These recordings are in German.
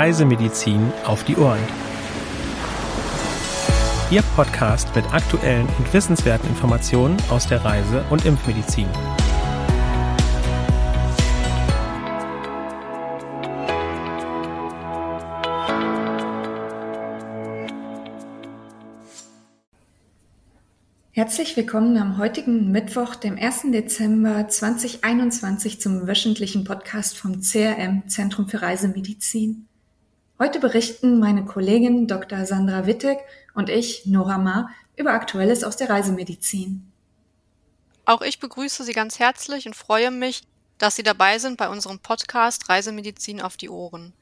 Reisemedizin auf die Ohren. Ihr Podcast mit aktuellen und wissenswerten Informationen aus der Reise- und Impfmedizin. Herzlich willkommen am heutigen Mittwoch, dem 1. Dezember 2021 zum wöchentlichen Podcast vom CRM Zentrum für Reisemedizin. Heute berichten meine Kollegin Dr. Sandra Wittek und ich, Nora Ma, über Aktuelles aus der Reisemedizin. Auch ich begrüße Sie ganz herzlich und freue mich, dass Sie dabei sind bei unserem Podcast Reisemedizin auf die Ohren.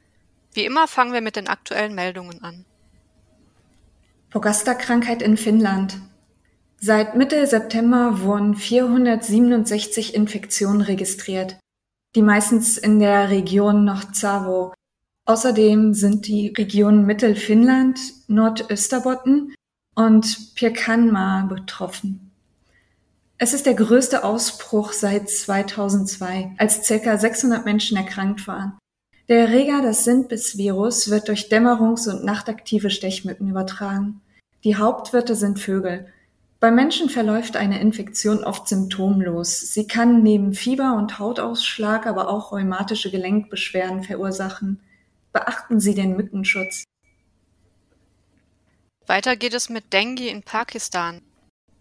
Wie immer fangen wir mit den aktuellen Meldungen an. Pogasta-Krankheit in Finnland. Seit Mitte September wurden 467 Infektionen registriert, die meistens in der Region Nordtsavo. Außerdem sind die Regionen Mittelfinnland, Nordösterbotten und Pirkanmaa betroffen. Es ist der größte Ausbruch seit 2002, als ca. 600 Menschen erkrankt waren. Der Erreger des Sintbiss-Virus wird durch dämmerungs- und nachtaktive Stechmücken übertragen. Die Hauptwirte sind Vögel. Bei Menschen verläuft eine Infektion oft symptomlos. Sie kann neben Fieber und Hautausschlag aber auch rheumatische Gelenkbeschwerden verursachen. Beachten Sie den Mückenschutz. Weiter geht es mit Dengue in Pakistan.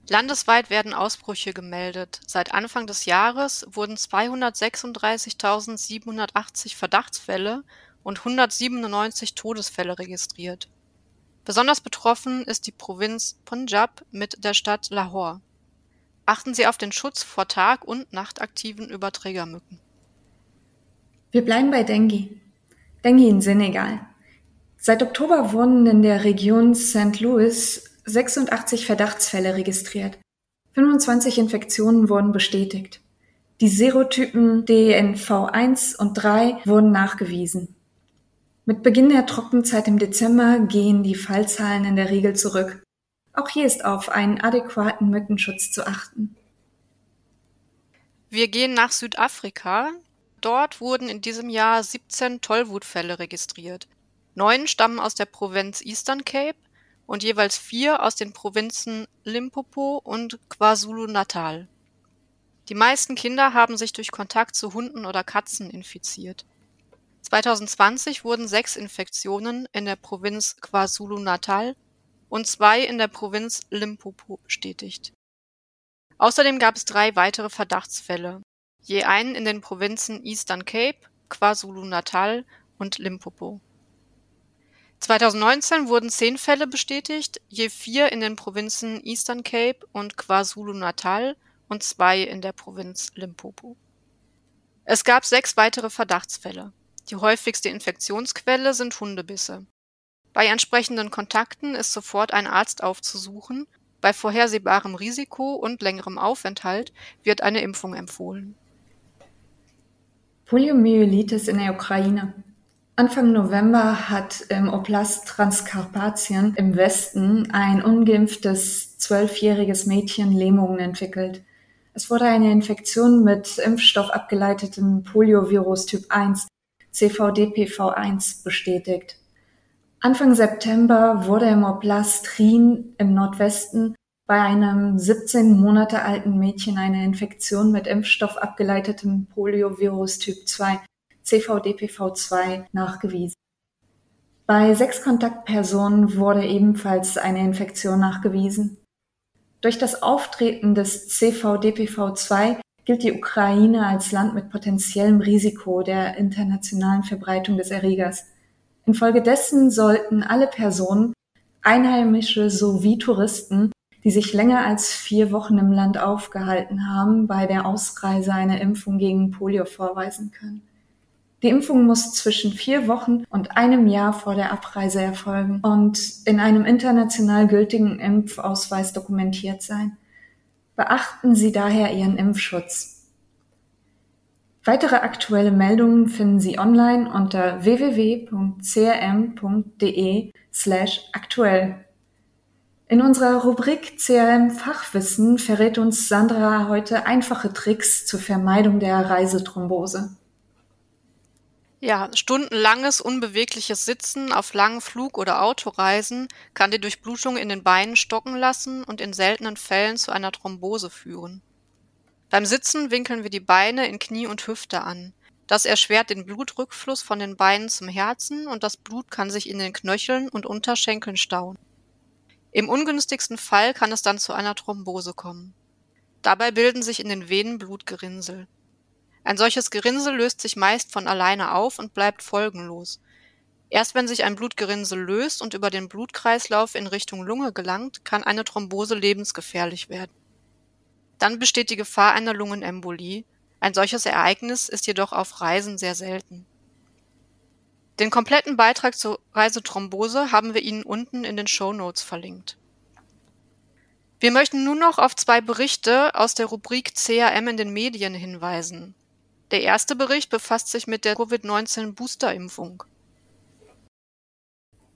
Landesweit werden Ausbrüche gemeldet. Seit Anfang des Jahres wurden 236.780 Verdachtsfälle und 197 Todesfälle registriert. Besonders betroffen ist die Provinz Punjab mit der Stadt Lahore. Achten Sie auf den Schutz vor tag- und nachtaktiven Überträgermücken. Wir bleiben bei Dengue. Dengue in Senegal. Seit Oktober wurden in der Region St. Louis 86 Verdachtsfälle registriert. 25 Infektionen wurden bestätigt. Die Serotypen DNV1 und 3 wurden nachgewiesen. Mit Beginn der Trockenzeit im Dezember gehen die Fallzahlen in der Regel zurück. Auch hier ist auf einen adäquaten Mückenschutz zu achten. Wir gehen nach Südafrika. Dort wurden in diesem Jahr 17 Tollwutfälle registriert. Neun stammen aus der Provinz Eastern Cape und jeweils vier aus den Provinzen Limpopo und KwaZulu-Natal. Die meisten Kinder haben sich durch Kontakt zu Hunden oder Katzen infiziert. 2020 wurden sechs Infektionen in der Provinz KwaZulu-Natal und zwei in der Provinz Limpopo bestätigt. Außerdem gab es drei weitere Verdachtsfälle, je einen in den Provinzen Eastern Cape, KwaZulu-Natal und Limpopo. 2019 wurden zehn Fälle bestätigt, je vier in den Provinzen Eastern Cape und KwaZulu-Natal und zwei in der Provinz Limpopo. Es gab sechs weitere Verdachtsfälle. Die häufigste Infektionsquelle sind Hundebisse. Bei entsprechenden Kontakten ist sofort ein Arzt aufzusuchen, bei vorhersehbarem Risiko und längerem Aufenthalt wird eine Impfung empfohlen. Poliomyelitis in der Ukraine. Anfang November hat im Oblast Transkarpatien im Westen ein ungeimpftes zwölfjähriges Mädchen Lähmungen entwickelt. Es wurde eine Infektion mit Impfstoff abgeleitetem Poliovirus Typ 1 CVDPV1 bestätigt. Anfang September wurde im Oblast Rhin im Nordwesten bei einem 17 Monate alten Mädchen eine Infektion mit Impfstoff abgeleitetem Poliovirus Typ 2 CVDPV2 nachgewiesen. Bei sechs Kontaktpersonen wurde ebenfalls eine Infektion nachgewiesen. Durch das Auftreten des CVDPV2 gilt die Ukraine als Land mit potenziellem Risiko der internationalen Verbreitung des Erregers. Infolgedessen sollten alle Personen, Einheimische sowie Touristen, die sich länger als vier Wochen im Land aufgehalten haben, bei der Ausreise eine Impfung gegen Polio vorweisen können. Die Impfung muss zwischen vier Wochen und einem Jahr vor der Abreise erfolgen und in einem international gültigen Impfausweis dokumentiert sein. Beachten Sie daher Ihren Impfschutz. Weitere aktuelle Meldungen finden Sie online unter www.crm.de slash aktuell. In unserer Rubrik CRM Fachwissen verrät uns Sandra heute einfache Tricks zur Vermeidung der Reisethrombose. Ja, stundenlanges, unbewegliches Sitzen auf langen Flug- oder Autoreisen kann die Durchblutung in den Beinen stocken lassen und in seltenen Fällen zu einer Thrombose führen. Beim Sitzen winkeln wir die Beine in Knie und Hüfte an. Das erschwert den Blutrückfluss von den Beinen zum Herzen und das Blut kann sich in den Knöcheln und Unterschenkeln stauen. Im ungünstigsten Fall kann es dann zu einer Thrombose kommen. Dabei bilden sich in den Venen Blutgerinnsel. Ein solches Gerinnsel löst sich meist von alleine auf und bleibt folgenlos. Erst wenn sich ein Blutgerinnsel löst und über den Blutkreislauf in Richtung Lunge gelangt, kann eine Thrombose lebensgefährlich werden. Dann besteht die Gefahr einer Lungenembolie. Ein solches Ereignis ist jedoch auf Reisen sehr selten. Den kompletten Beitrag zur Reisethrombose haben wir Ihnen unten in den Show Notes verlinkt. Wir möchten nun noch auf zwei Berichte aus der Rubrik CRM in den Medien hinweisen. Der erste Bericht befasst sich mit der Covid-19-Boosterimpfung.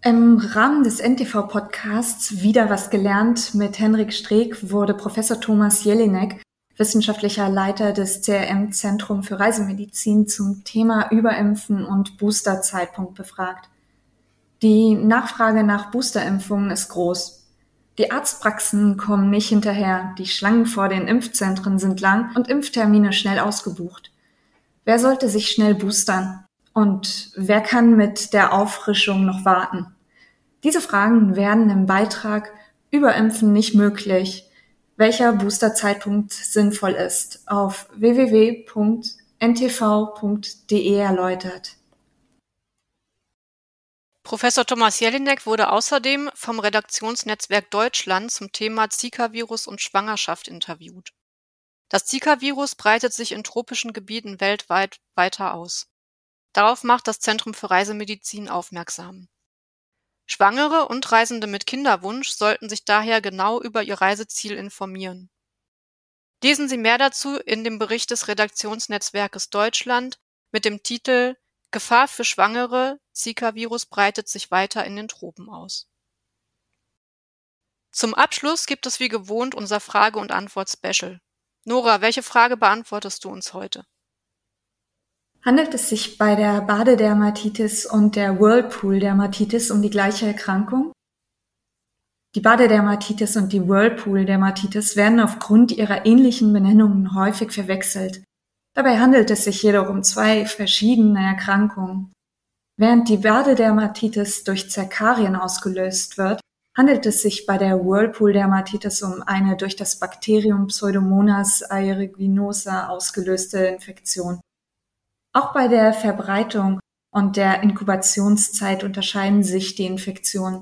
Im Rahmen des NTV-Podcasts Wieder was gelernt mit Henrik Streeck wurde Professor Thomas Jelinek, wissenschaftlicher Leiter des CRM-Zentrum für Reisemedizin, zum Thema Überimpfen und Boosterzeitpunkt befragt. Die Nachfrage nach Boosterimpfungen ist groß. Die Arztpraxen kommen nicht hinterher, die Schlangen vor den Impfzentren sind lang und Impftermine schnell ausgebucht. Wer sollte sich schnell boostern? Und wer kann mit der Auffrischung noch warten? Diese Fragen werden im Beitrag Überimpfen nicht möglich, welcher Boosterzeitpunkt sinnvoll ist, auf www.ntv.de erläutert. Professor Thomas Jelinek wurde außerdem vom Redaktionsnetzwerk Deutschland zum Thema Zika-Virus und Schwangerschaft interviewt. Das Zika-Virus breitet sich in tropischen Gebieten weltweit weiter aus. Darauf macht das Zentrum für Reisemedizin aufmerksam. Schwangere und Reisende mit Kinderwunsch sollten sich daher genau über ihr Reiseziel informieren. Lesen Sie mehr dazu in dem Bericht des Redaktionsnetzwerkes Deutschland mit dem Titel Gefahr für Schwangere, Zika-Virus breitet sich weiter in den Tropen aus. Zum Abschluss gibt es wie gewohnt unser Frage- und Antwort-Special. Nora, welche Frage beantwortest du uns heute? Handelt es sich bei der Badedermatitis und der Whirlpool-Dermatitis um die gleiche Erkrankung? Die Badedermatitis und die Whirlpool-Dermatitis werden aufgrund ihrer ähnlichen Benennungen häufig verwechselt. Dabei handelt es sich jedoch um zwei verschiedene Erkrankungen. Während die Badedermatitis durch Zerkarien ausgelöst wird, handelt es sich bei der Whirlpool-Dermatitis um eine durch das Bakterium Pseudomonas aeruginosa ausgelöste Infektion. Auch bei der Verbreitung und der Inkubationszeit unterscheiden sich die Infektionen.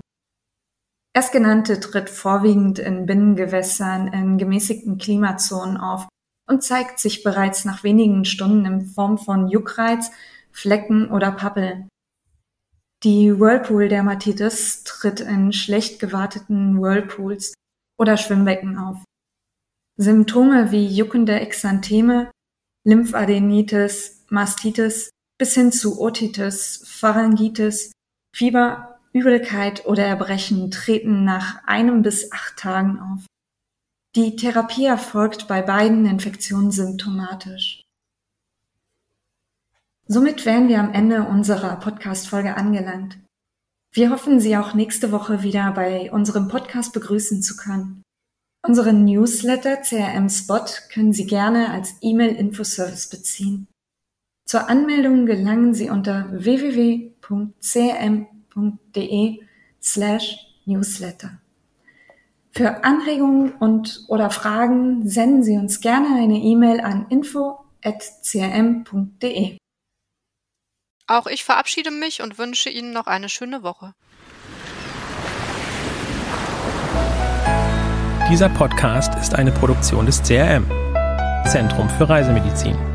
Erstgenannte tritt vorwiegend in Binnengewässern in gemäßigten Klimazonen auf und zeigt sich bereits nach wenigen Stunden in Form von Juckreiz, Flecken oder Pappeln. Die Whirlpool-Dermatitis tritt in schlecht gewarteten Whirlpools oder Schwimmbecken auf. Symptome wie juckende Exantheme, Lymphadenitis, Mastitis bis hin zu Otitis, Pharyngitis, Fieber, Übelkeit oder Erbrechen treten nach einem bis acht Tagen auf. Die Therapie erfolgt bei beiden Infektionen symptomatisch. Somit wären wir am Ende unserer Podcast-Folge angelangt. Wir hoffen, Sie auch nächste Woche wieder bei unserem Podcast begrüßen zu können. Unseren Newsletter CRM Spot können Sie gerne als E-Mail-Infoservice beziehen. Zur Anmeldung gelangen Sie unter www.crm.de slash newsletter. Für Anregungen und oder Fragen senden Sie uns gerne eine E-Mail an info.crm.de. Auch ich verabschiede mich und wünsche Ihnen noch eine schöne Woche. Dieser Podcast ist eine Produktion des CRM, Zentrum für Reisemedizin.